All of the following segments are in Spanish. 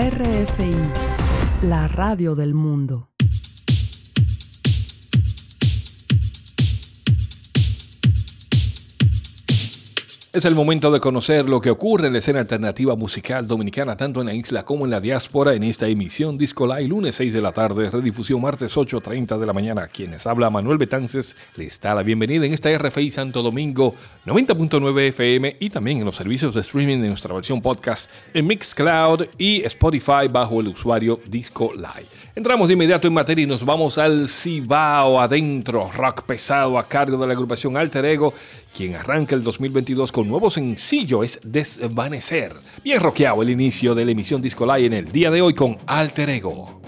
RFI, la radio del mundo. Es el momento de conocer lo que ocurre en la escena alternativa musical dominicana, tanto en la isla como en la diáspora, en esta emisión Disco Live, lunes 6 de la tarde, redifusión martes 8.30 de la mañana. Quienes habla Manuel Betances, le está la bienvenida en esta RFI Santo Domingo 90.9 FM y también en los servicios de streaming de nuestra versión podcast en Mixcloud y Spotify bajo el usuario Disco Live. Entramos de inmediato en materia y nos vamos al Cibao adentro, rock pesado a cargo de la agrupación Alter Ego quien arranca el 2022 con nuevo sencillo es Desvanecer. Bien rockeado el inicio de la emisión Disco Live en el día de hoy con Alter Ego.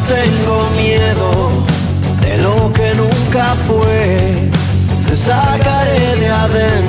Tengo miedo de lo que nunca fue, te sacaré de adentro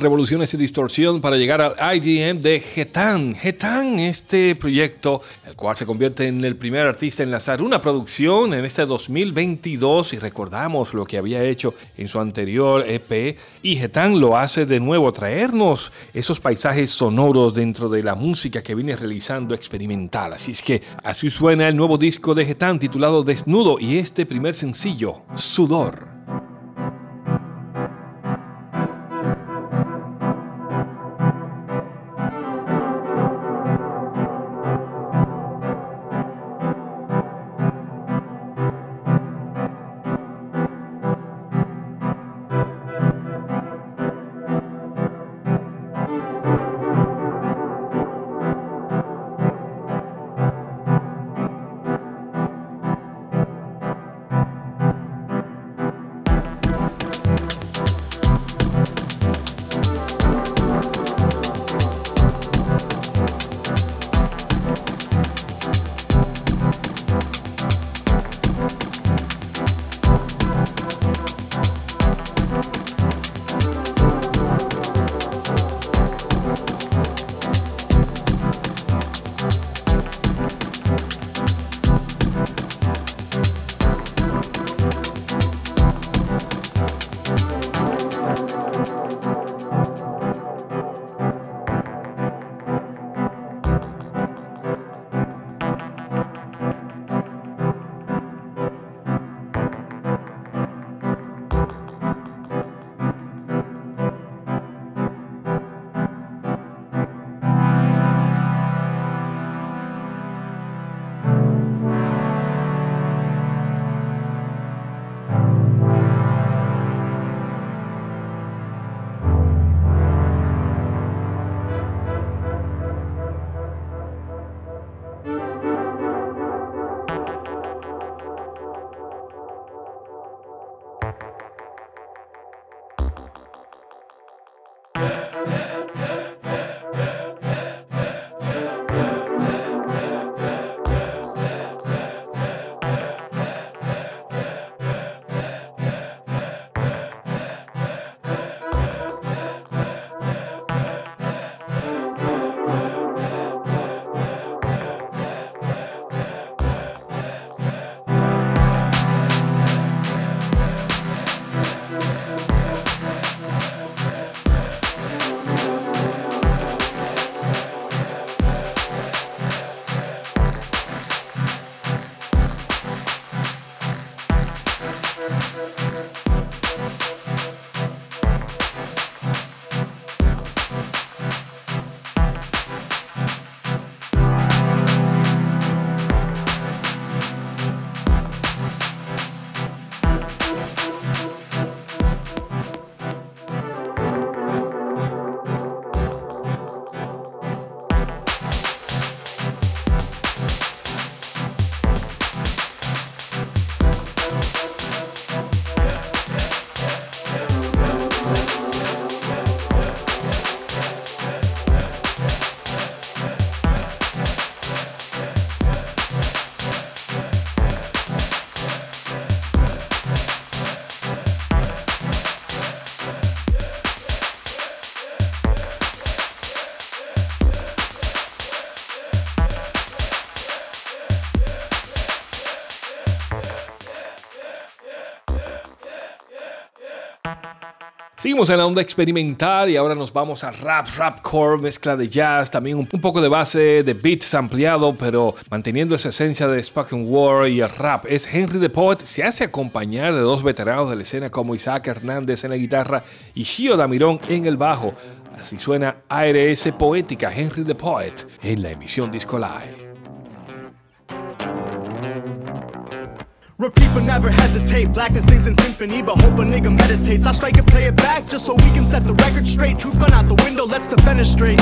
revoluciones y distorsión para llegar al IDM de Getan. Getan, este proyecto, el cual se convierte en el primer artista en lanzar una producción en este 2022 y recordamos lo que había hecho en su anterior EP y Getan lo hace de nuevo, traernos esos paisajes sonoros dentro de la música que viene realizando experimental. Así es que así suena el nuevo disco de Getan titulado Desnudo y este primer sencillo, Sudor. Seguimos en la onda experimental y ahora nos vamos a rap, rap core, mezcla de jazz, también un, poco de base de beats ampliado, pero manteniendo esa esencia de spoken word y el rap. Es Henry the Poet, se hace acompañar de dos veteranos de la escena como Isaac Hernández en la guitarra y Shio Damirón en el bajo. Así suena ARS Poética Henry the Poet en la emisión Disco Live. Repeat but never hesitate. Blackness sings in symphony, but hope a nigga meditates. I strike and play it back just so we can set the record straight. Truth gone out the window, let's defenestrate.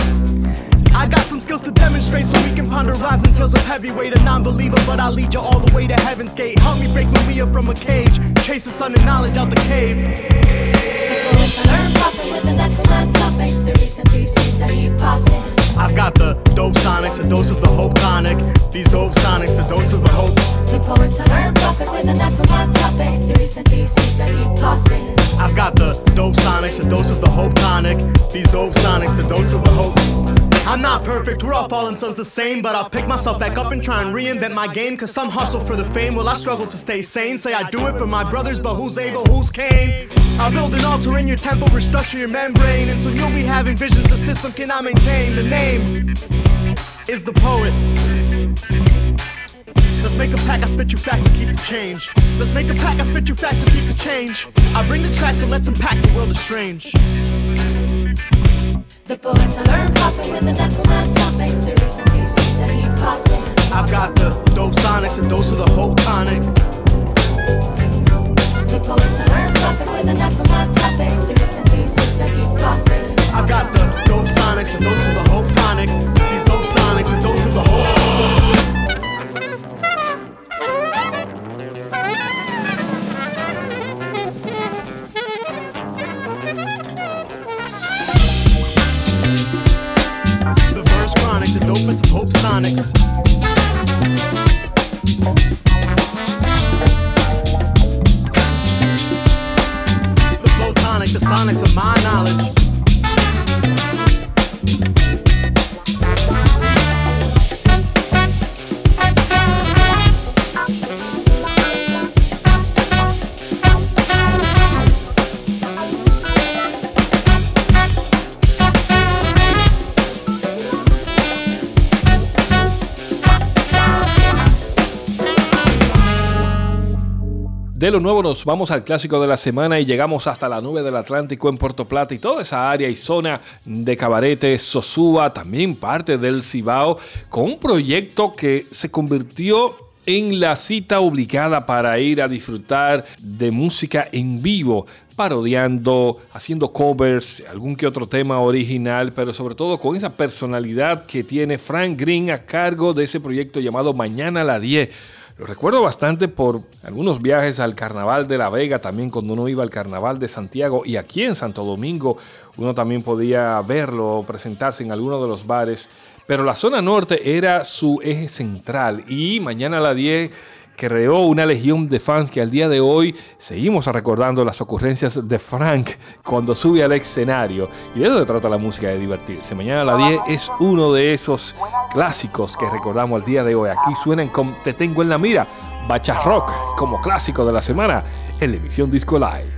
I got some skills to demonstrate so we can ponder rhymes and tales of heavyweight. A non believer, but I'll lead you all the way to heaven's gate. Help me break Maria from a cage. Chase the sun and knowledge out the cave. I've got the dope sonics, a dose of the hope dose of the hope tonic. These dope sonics, a dose of the hope. I'm not perfect, we're all fallen sons the same, but I'll pick myself back up and try and reinvent my game. Cause some hustle for the fame, well, I struggle to stay sane. Say I do it for my brothers, but who's able, who's Cain? I'll build an altar in your temple, restructure your membrane, and so you'll be having visions the system cannot maintain. The name is the poet. Let's make a pack, I spit you facts to keep the change. Let's make a pack, I spit you facts to keep the change. I bring the tracks, so let's unpack the world is strange. The poets I learn profit with the from my topics. There is some pieces that he passes. I've got the dope sonics and dose of the hope tonic. The poets I learn profit with the from my topics. There is some pieces that he passes. I've got the dope sonics and dose of the hope tonic. De lo nuevo nos vamos al clásico de la semana y llegamos hasta la nube del Atlántico en Puerto Plata y toda esa área y zona de Cabarete, Sosúa, también parte del Cibao, con un proyecto que se convirtió en la cita obligada para ir a disfrutar de música en vivo, parodiando, haciendo covers, algún que otro tema original, pero sobre todo con esa personalidad que tiene Frank Green a cargo de ese proyecto llamado Mañana a la 10 Lo recuerdo bastante por algunos viajes al Carnaval de La Vega, también cuando uno iba al Carnaval de Santiago y aquí en Santo Domingo uno también podía verlo, presentarse en alguno de los bares. Pero la zona norte era su eje central y mañana a las 10 creó una legión de fans que al día de hoy seguimos recordando las ocurrencias de Frank cuando sube al escenario. Y de eso se trata la música, de divertirse. Mañana a las 10 es uno de esos clásicos que recordamos al día de hoy. Aquí suenan con Te Tengo en la Mira, Bacha Rock, como clásico de la semana en la emisión Disco Live.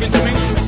talking to me?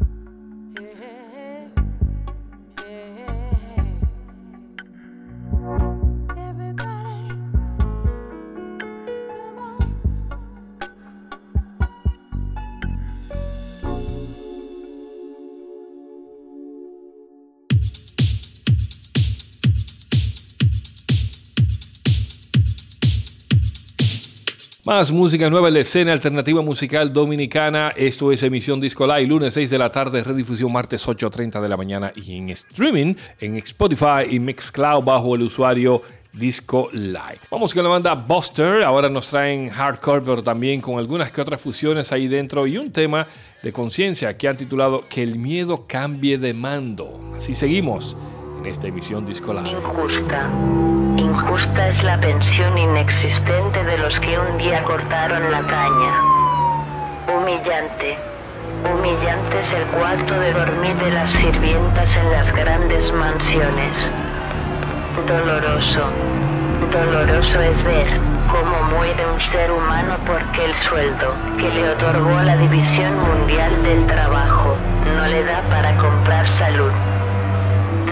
Más música nueva en la escena alternativa musical dominicana. Esto es emisión Disco Live, lunes 6 de la tarde, redifusión martes 8.30 de la mañana y en streaming en Spotify y Mixcloud bajo el usuario Disco Live. Vamos con la banda Buster, ahora nos traen hardcore, pero también con algunas que otras fusiones ahí dentro y un tema de conciencia que han titulado Que el miedo cambie de mando. Así seguimos en esta emisión Disco Live. Injusta. Injusta es la pensión inexistente de los que un día cortaron la caña. Humillante. Humillante es el cuarto de dormir de las sirvientas en las grandes mansiones. Doloroso. Doloroso es ver cómo muere un ser humano porque el sueldo que le otorgó la División Mundial del Trabajo no le da para comprar salud.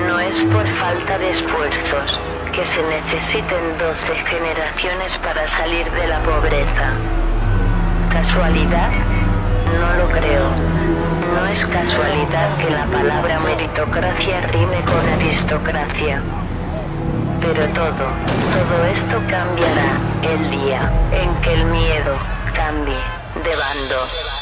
No es por falta de esfuerzos que se necesiten 12 generaciones para salir de la pobreza. ¿Casualidad? No lo creo. No es casualidad que la palabra meritocracia rime con aristocracia. Pero todo, todo esto cambiará el día en que el miedo cambie de bando.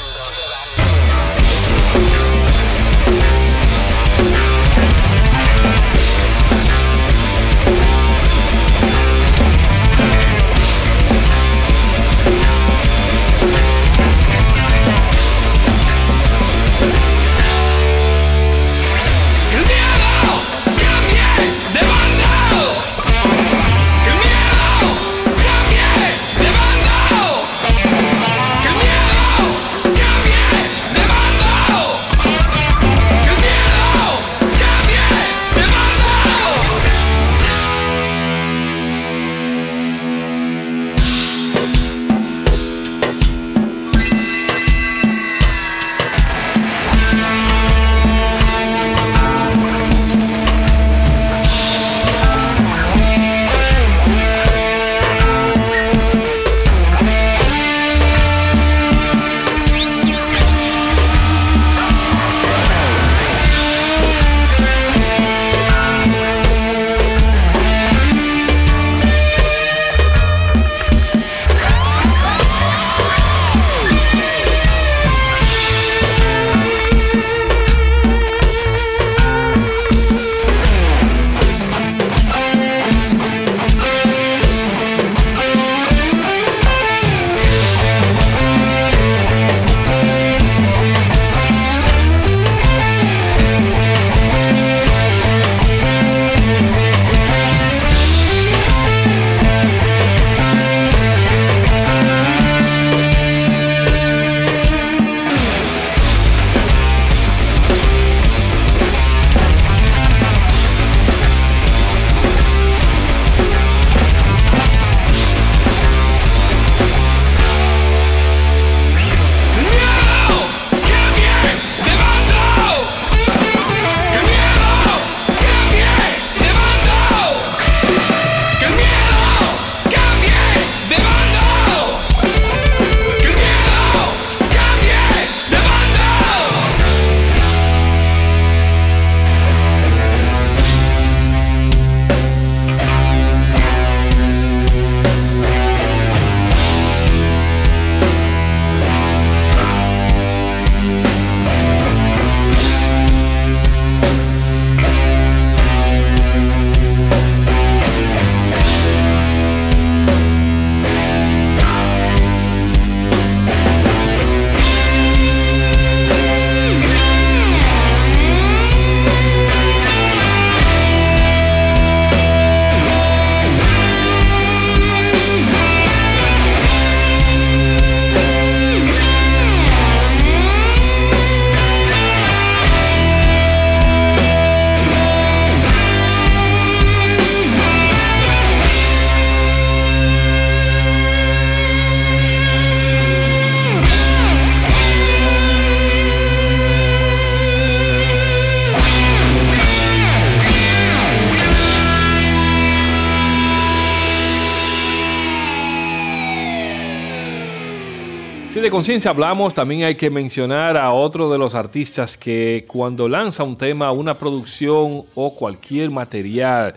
Conciencia hablamos, también hay que mencionar a otro de los artistas que cuando lanza un tema, una producción o cualquier material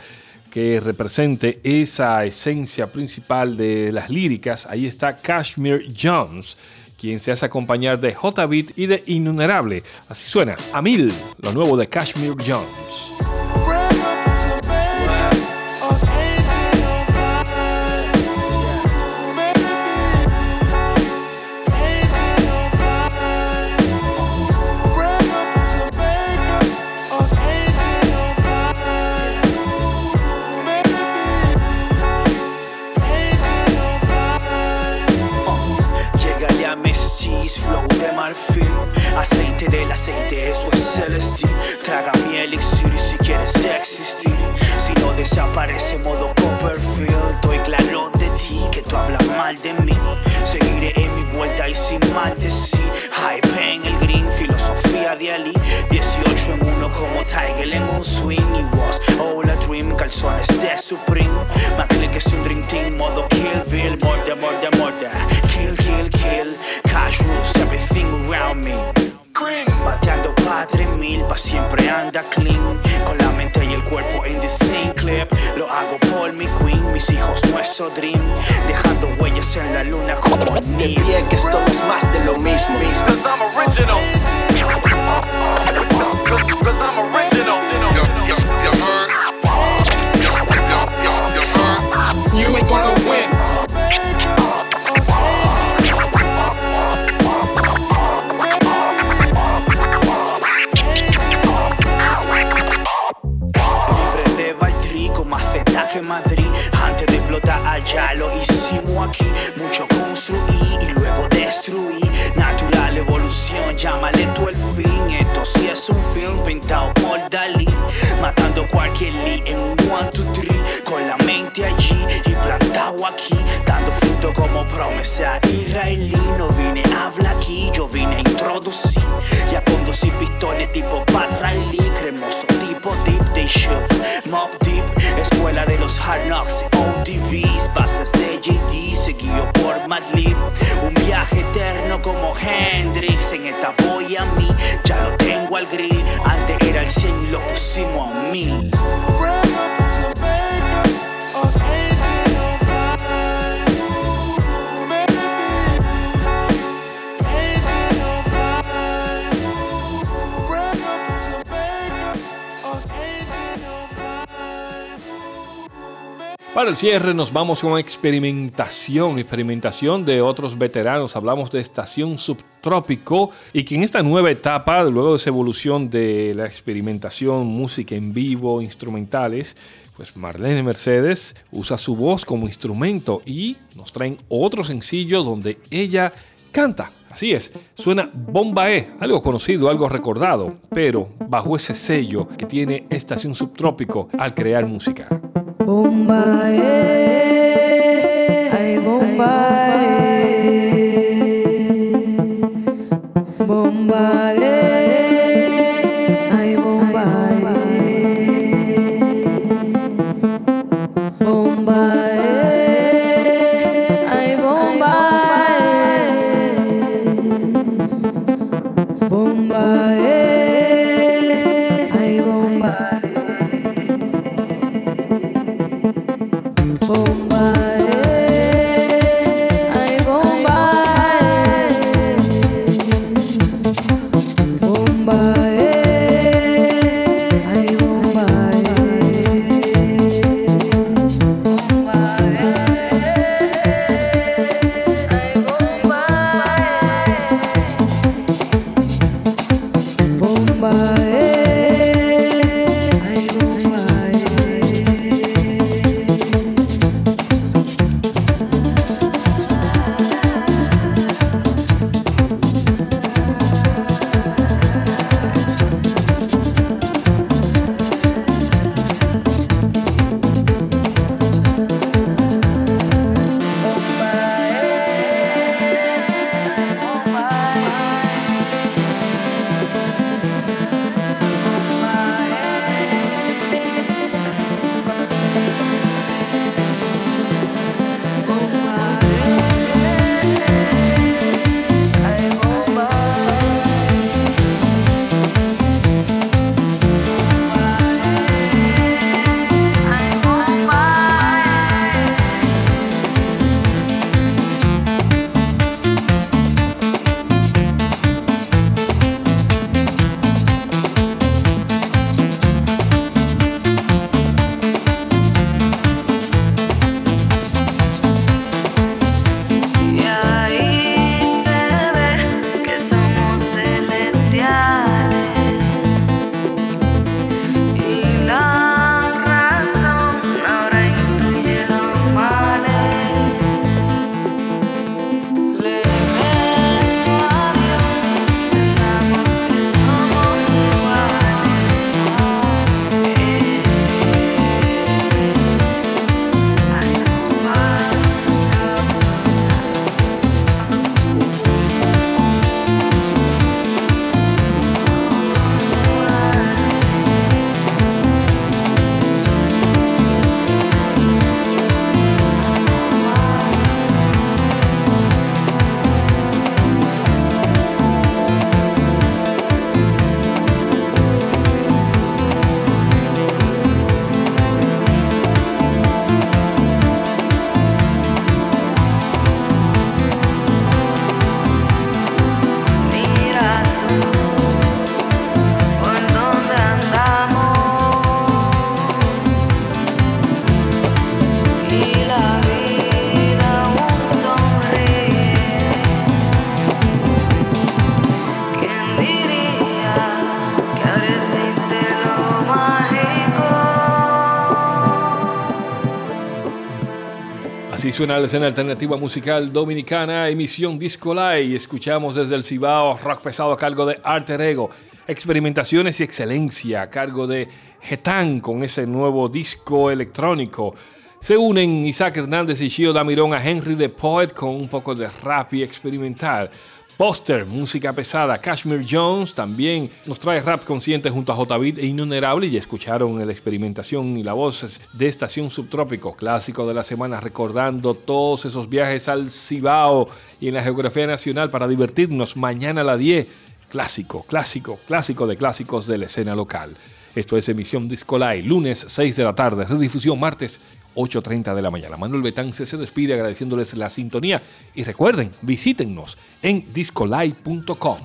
que represente esa esencia principal de las líricas, ahí está Kashmir Jones, quien se hace acompañar de J-Beat y de Innumerable. Así suena, a mil, lo nuevo de Kashmir Jones. del aceite, eso es celestial. Traga mi elixir si quieres existir. Si no desaparece modo Copperfield, estoy claro de ti que tú hablas mal de mí. Seguiré en mi vuelta y sin mal de sí. Hype en el green, filosofía de Ali. 18 en uno como Tiger en un swing. Y was all a dream, calzones de Supreme. McClick es un dream team, modo Kill Bill. Morda, morda, morda. Kill, kill, kill. Cash rules. Siempre anda clean. Con la mente y el cuerpo en the same clip. Lo hago por mi queen, mis hijos nuestro dream. Dejando huellas en la luna como De pie que esto no es más de lo mismo. Cause I'm original. Cause, cause I'm original. Aquí. Mucho construí y luego destruí. Natural evolución, llámale tú el fin. Esto sí es un film pintado por Dalí. Matando cualquier lee en un one, two, three. Con la mente allí y plantado aquí. Dando fruto como promesa israelí. No vine a hablar aquí, yo vine a introducir. Y a conducir pistones tipo Pat Riley. Cremoso tipo deep, they shook. Mob deep, escuela de los hard knocks. ODVs, bases de JD, Un viaje eterno como Hendrix. En esta voy a mí, ya lo tengo al grill. Antes era el 100 y lo pusimos a mil. Para el cierre nos vamos con experimentación, experimentación de otros veteranos. Hablamos de Estación Subtrópico y que en esta nueva etapa, luego de esa evolución de la experimentación, música en vivo, instrumentales, pues Marlene Mercedes usa su voz como instrumento y nos traen otro sencillo donde ella canta. Así es, suena Bombae, algo conocido, algo recordado, pero bajo ese sello que tiene Estación Subtrópico al crear música. Bombae, ay Bombae, Bombae, Así suena la escena alternativa musical dominicana, emisión Disco Live. Escuchamos desde el Cibao rock pesado a cargo de Alter Ego, experimentaciones y excelencia a cargo de Getan con ese nuevo disco electrónico. Se unen Isaac Hernández y Shio Damirón a Henry the Poet con un poco de rap y experimental. Poster, música pesada. Kashmir Jones también nos trae rap consciente junto a J. Beat e Innumerable y escucharon la experimentación y la voz de Estación Subtrópico, clásico de la semana, recordando todos esos viajes al Cibao y en la geografía nacional para divertirnos mañana a las 10. Clásico, clásico, clásico de clásicos de la escena local. Esto es emisión Discolay, lunes 6 de la tarde, redifusión martes 8.30 de la mañana. Manuel Betance se despide agradeciéndoles la sintonía y recuerden, visítennos en discolay.com.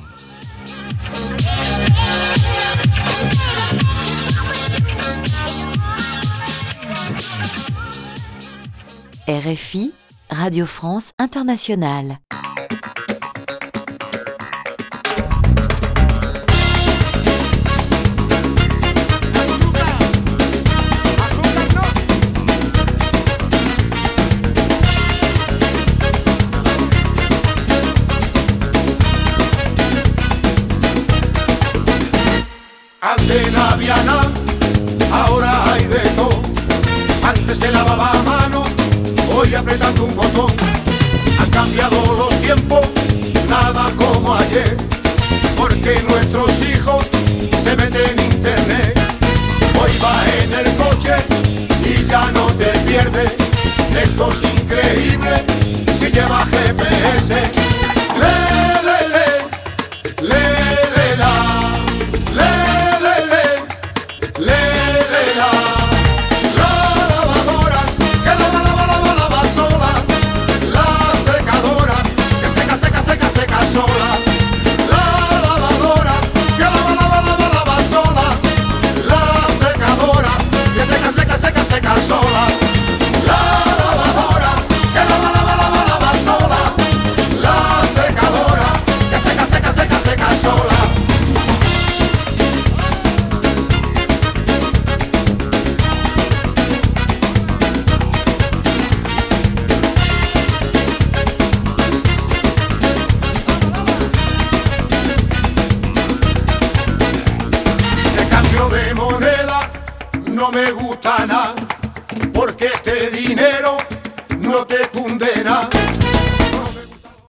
RFI, Radio France Internationale. Antes no ahora hay de todo. Antes se lavaba a mano, hoy apretando un botón. Han cambiado los tiempos, nada como ayer. Porque nuestros hijos se meten en internet. Hoy vas en el coche y ya no te pierdes. Esto es increíble si lleva GPS.